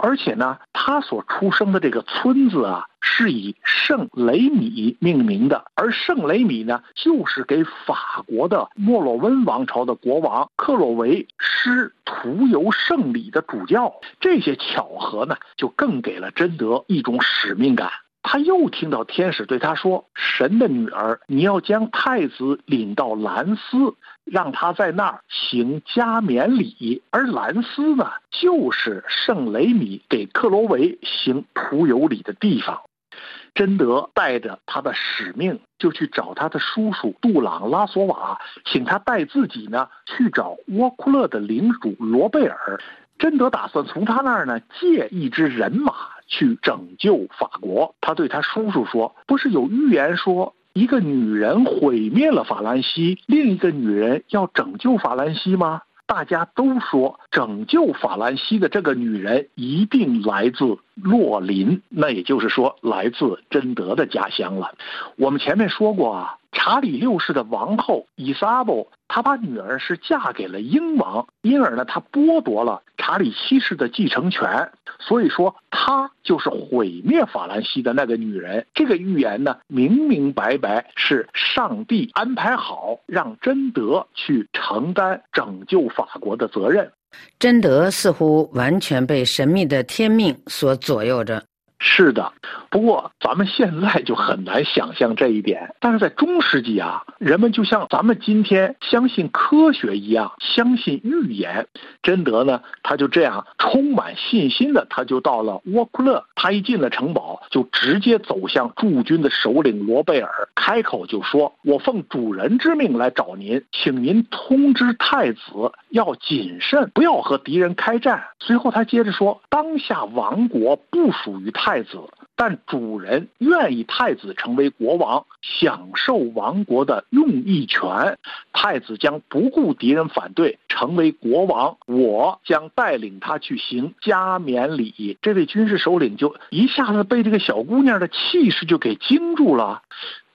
而且呢，他所出生的这个村子啊，是以圣雷米命名的。而圣雷米呢，就是给法国的莫洛温王朝的国王克洛维施徒游圣礼的主教。这些巧合呢，就更给了贞德一种使命感。他又听到天使对他说：“神的女儿，你要将太子领到兰斯，让他在那儿行加冕礼。而兰斯呢，就是圣雷米给克罗维行徒有礼的地方。”贞德带着他的使命，就去找他的叔叔杜朗拉索瓦，请他带自己呢去找沃库勒的领主罗贝尔。贞德打算从他那儿呢借一支人马去拯救法国。他对他叔叔说：“不是有预言说，一个女人毁灭了法兰西，另一个女人要拯救法兰西吗？”大家都说，拯救法兰西的这个女人一定来自洛林，那也就是说，来自贞德的家乡了。我们前面说过啊。查理六世的王后伊莎布，她把女儿是嫁给了英王，因而呢，她剥夺了查理七世的继承权。所以说，她就是毁灭法兰西的那个女人。这个预言呢，明明白白是上帝安排好，让贞德去承担拯救法国的责任。贞德似乎完全被神秘的天命所左右着。是的，不过咱们现在就很难想象这一点。但是在中世纪啊，人们就像咱们今天相信科学一样，相信预言。贞德呢，他就这样充满信心的，他就到了沃库勒。他一进了城堡，就直接走向驻军的首领罗贝尔，开口就说：“我奉主人之命来找您，请您通知太子要谨慎，不要和敌人开战。”随后他接着说：“当下王国不属于他。”太子，但主人愿意太子成为国王，享受王国的用益权。太子将不顾敌人反对，成为国王。我将带领他去行加冕礼。这位军事首领就一下子被这个小姑娘的气势就给惊住了。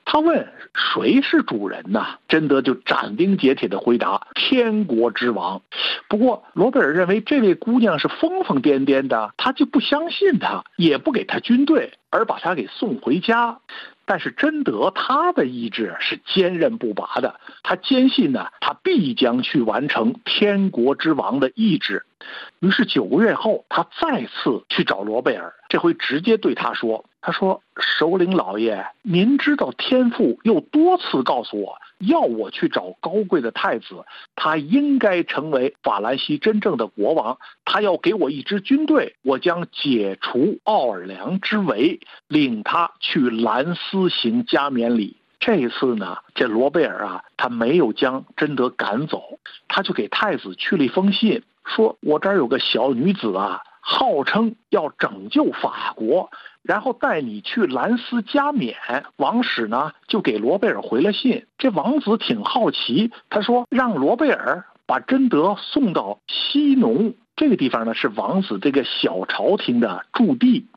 他问：“谁是主人呢？”贞德就斩钉截铁地回答：“天国之王。”不过罗贝尔认为这位姑娘是疯疯癫癫的，他就不相信她，也不给她军队，而把她给送回家。但是贞德他的意志是坚韧不拔的，他坚信呢，他必将去完成天国之王的意志。于是九个月后，他再次去找罗贝尔，这回直接对他说：“他说，首领老爷，您知道天父又多次告诉我。”要我去找高贵的太子，他应该成为法兰西真正的国王。他要给我一支军队，我将解除奥尔良之围，领他去兰斯行加冕礼。这一次呢，这罗贝尔啊，他没有将贞德赶走，他就给太子去了一封信，说我这儿有个小女子啊，号称要拯救法国。然后带你去兰斯加冕，王室呢就给罗贝尔回了信。这王子挺好奇，他说让罗贝尔把贞德送到西农这个地方呢，是王子这个小朝廷的驻地。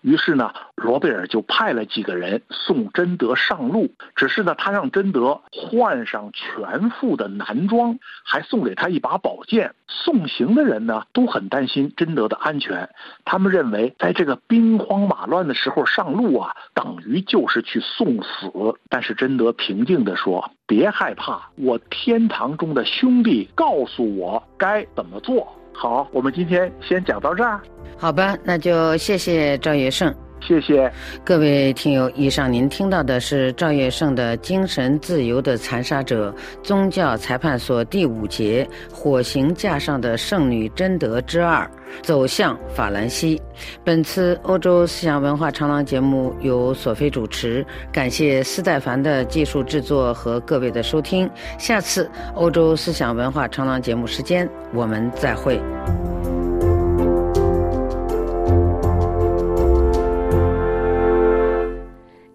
于是呢，罗贝尔就派了几个人送贞德上路。只是呢，他让贞德换上全副的男装，还送给他一把宝剑。送行的人呢，都很担心贞德的安全。他们认为，在这个兵荒马乱的时候上路啊，等于就是去送死。但是贞德平静地说：“别害怕，我天堂中的兄弟告诉我该怎么做。”好，我们今天先讲到这儿。好吧，那就谢谢赵元胜。谢谢各位听友。以上您听到的是赵月胜的《精神自由的残杀者》宗教裁判所第五节火刑架上的圣女贞德之二走向法兰西。本次欧洲思想文化长廊节目由索菲主持，感谢斯代凡的技术制作和各位的收听。下次欧洲思想文化长廊节目时间，我们再会。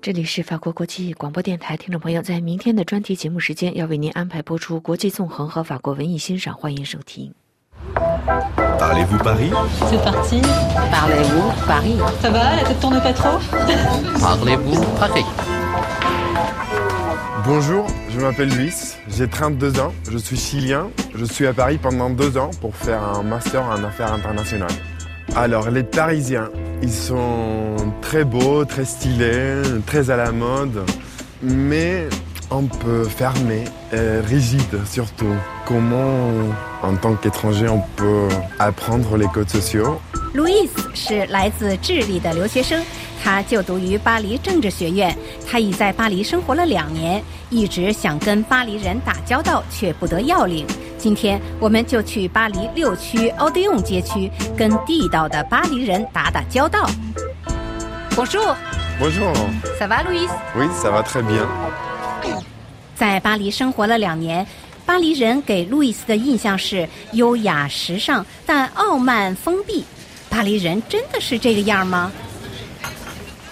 这里是法国国际广播电台，听众朋友，在明天的专题节目时间要为您安排播出《国际纵横》和法国文艺欣赏，欢迎收听。Parlez-vous Paris C'est parti. Parlez-vous Paris Ça va La tête tourne pas trop Parlez-vous Paris Bonjour, je m'appelle Luis, j'ai 32 ans, je suis chilien, je suis à Paris pendant deux ans pour faire un master en affaires internationales. Alors les Parisiens, ils sont très beaux, très stylés, très à la mode, mais un peu fermés, rigides surtout. Comment, en tant qu'étranger, on peut apprendre les codes sociaux 路易斯是来自智利的留学生，他就读于巴黎政治学院。他已在巴黎生活了两年，一直想跟巴黎人打交道，却不得要领。 今天，我们就去巴黎六区奥迪翁街区，跟地道的巴黎人打打交道。Bonjour Bonjour. Ça va, Louis? Oui, ça va très bien. 在巴黎生活了两年，巴黎人给路易斯的印象是优雅时尚，但傲慢封闭。巴黎人真的是这个样吗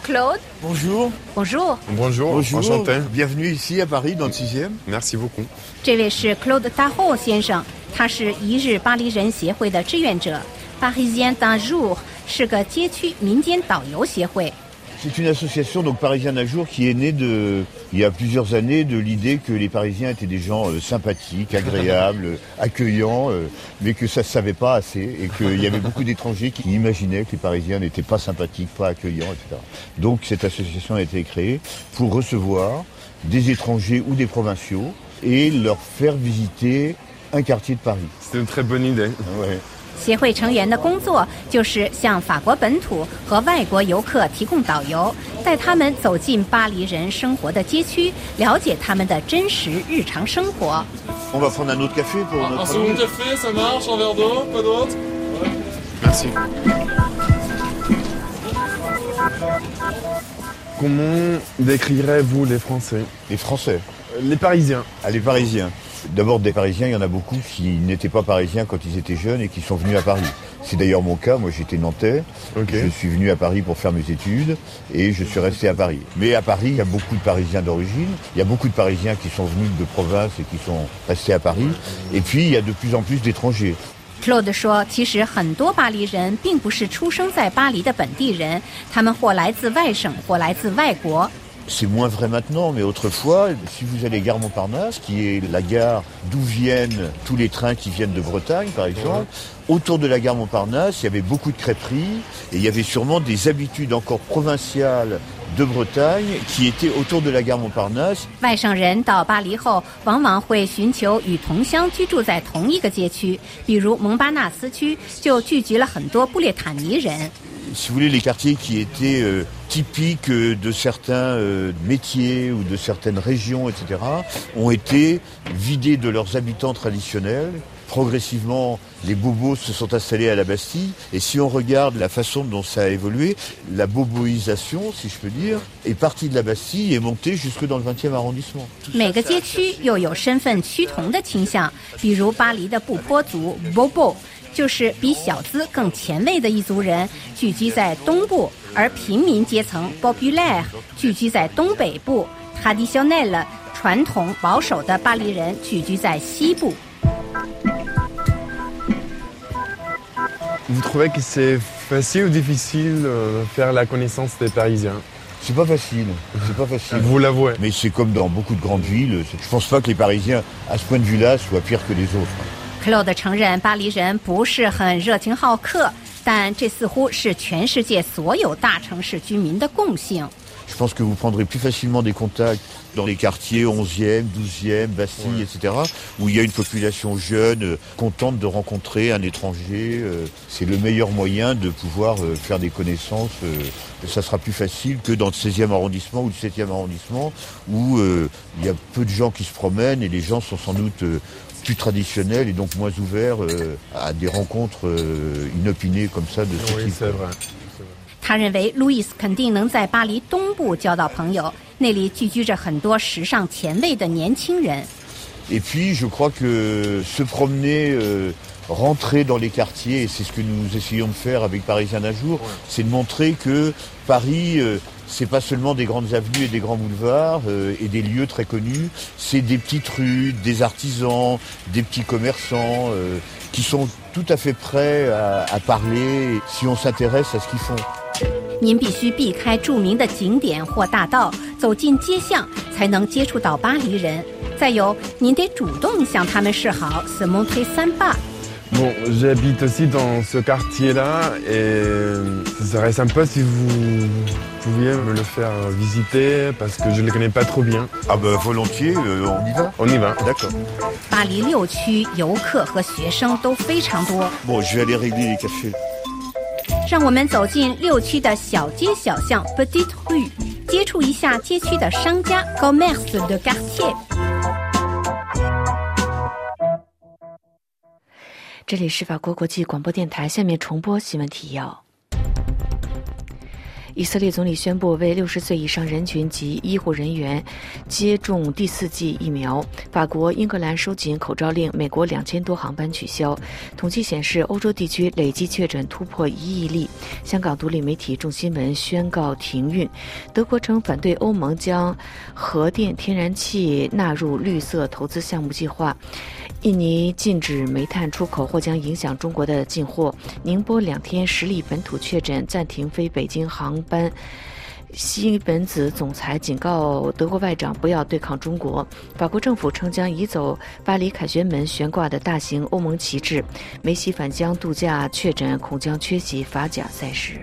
？Claude? Bonjour. Bonjour. Bonjour. Enchanté. Bienvenue ici à Paris dans le 6e. Merci beaucoup. 这位是 Claude Taho 先生，他是一日巴黎人协会的志愿者。Parisien d'un jour 是个街区民间导游协会。 C'est une association donc parisienne un jour qui est née de, il y a plusieurs années de l'idée que les Parisiens étaient des gens euh, sympathiques, agréables, euh, *laughs* accueillants, euh, mais que ça se savait pas assez et qu'il y avait beaucoup d'étrangers qui imaginaient que les Parisiens n'étaient pas sympathiques, pas accueillants, etc. Donc cette association a été créée pour recevoir des étrangers ou des provinciaux et leur faire visiter un quartier de Paris. C'était une très bonne idée. Ouais. 协会成员的工作就是向法国本土和外国游客提供导游，带他们走进巴黎人生活的街区，了解他们的真实日常生活。On va prendre un autre café pour Un notre second ami café, ça marche, un verre d'eau, pas d'autre Merci. Comment décrirez-vous les Français Les Français. Les Parisiens. Ah, les Parisiens. D'abord, des Parisiens, il y en a beaucoup qui n'étaient pas Parisiens quand ils étaient jeunes et qui sont venus à Paris. C'est d'ailleurs mon cas. Moi, j'étais nantais. Ok. Je suis venu à Paris pour faire mes études et je suis resté à Paris. Mais à Paris, il y a beaucoup de Parisiens d'origine. Il y a beaucoup de Parisiens qui sont venus de province et qui sont restés à Paris. Et puis, il y a de plus en plus d'étrangers. Claude 说：“其实很多巴黎人并不是出生在巴黎的本地人，他们或来自外省，或来自外国。 C'est moins vrai maintenant, mais autrefois, si vous allez gare Montparnasse, qui est la gare d'où viennent tous les trains qui viennent de Bretagne, par exemple, autour de la gare Montparnasse, il y avait beaucoup de crêperies et il y avait sûrement des habitudes encore provinciales de Bretagne qui étaient autour de la gare Montparnasse. 外省人到巴黎后，往往会寻求与同乡居住在同一个街区，比如蒙巴纳斯区就聚集了很多布列塔尼人。 Si vous voulez, les quartiers qui étaient euh, typiques euh, de certains euh, métiers ou de certaines régions, etc., ont été vidés de leurs habitants traditionnels. Progressivement, les bobos se sont installés à la Bastille. Et si on regarde la façon dont ça a évolué, la boboisation, si je peux dire, est partie de la Bastille et est montée jusque dans le 20e arrondissement. 每个街区又有身份趋同的倾向，比如巴黎的布坡族 Bobo， 就是比小资更前卫的一族人，聚居在东部；而平民阶层 Populaire 聚居在东北部，Traditionnel 传统保守的巴黎人聚居在西部。Vous trouvez que c'est facile ou difficile de faire la connaissance des Parisiens C'est pas facile, c'est pas facile. Vous l'avouez. Mais c'est comme dans beaucoup de grandes villes. Je pense pas que les Parisiens, à ce point de vue-là, soient pires que les autres. Claude 承认巴黎人不是很热情好客，但这似乎是全世界所有大城市居民的共性。 Je pense que vous prendrez plus facilement des contacts dans les quartiers 11e, 12e, Bastille, etc., où il y a une population jeune, euh, contente de rencontrer un étranger. euh, C'est le meilleur moyen de pouvoir euh, faire des connaissances. euh, Ça sera plus facile que dans le 16e arrondissement ou le 7e arrondissement, où euh, il y a peu de gens qui se promènent et les gens sont sans doute euh, plus traditionnels et donc moins ouverts euh, à des rencontres euh, inopinées comme ça de ce Oui, type. c'est vrai. 他认为路易斯肯定能在巴黎东部交到朋友，那里聚居着很多时尚前卫的年轻人。 Et puis, je crois que se promener, euh, rentrer dans les quartiers, et c'est ce que nous essayons de faire avec Parisien d'un jour, c'est de montrer que Paris, euh, c'est pas seulement des grandes avenues et des grands boulevards euh, et des lieux très connus, c'est des petites rues, des artisans, des petits commerçants euh, qui sont tout à fait prêts à, à parler si on s'intéresse à ce qu'ils font. 您必须避开着名的景点或大道，走进街巷，才能接触到巴黎人。再有，您得主动向他们示好，se montrer sympa。 Bon, j'habite aussi dans ce quartier-là et ce serait sympa si vous pouviez me le faire visiter parce que je ne le connais pas trop bien. Ah ben volontiers, euh, on y va On y va. D'accord. 巴黎六区游客和学生都非常多。 Bon, je vais aller régler les cafés. 让我们走进六区的小街小巷 （Petite Rue），接触一下街区的商家 （Commerce de quartier）。 这里是法国国际广播电台，下面重播新闻提要。以色列总理宣布为六十岁以上人群及医护人员接种第四剂疫苗。法国、英格兰收紧口罩令，美国两千多航班取消。统计显示，欧洲地区累计确诊突破一亿例。香港独立媒体众新闻宣告停运。德国称反对欧盟将核电天然气纳入绿色投资项目计划。印尼禁止煤炭出口或将影响中国的进货。宁波两天十例本土确诊，暂停飞北京航班。西本子总裁警告德国外长不要对抗中国。法国政府称将移走巴黎凯旋门悬挂的大型欧盟旗帜。梅西返疆度假确诊，恐将缺席法甲赛事。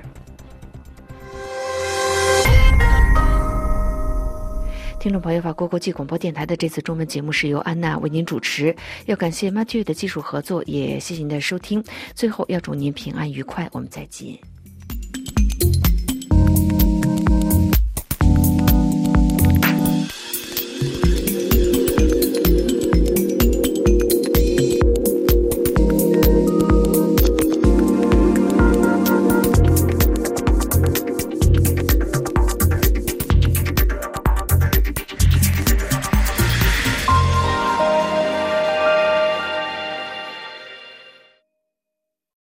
听众朋友，法国国际广播电台的这次中文节目是由安娜为您主持，要感谢 Matthew 的技术合作，也谢谢您的收听。最后要祝您平安愉快，我们再见。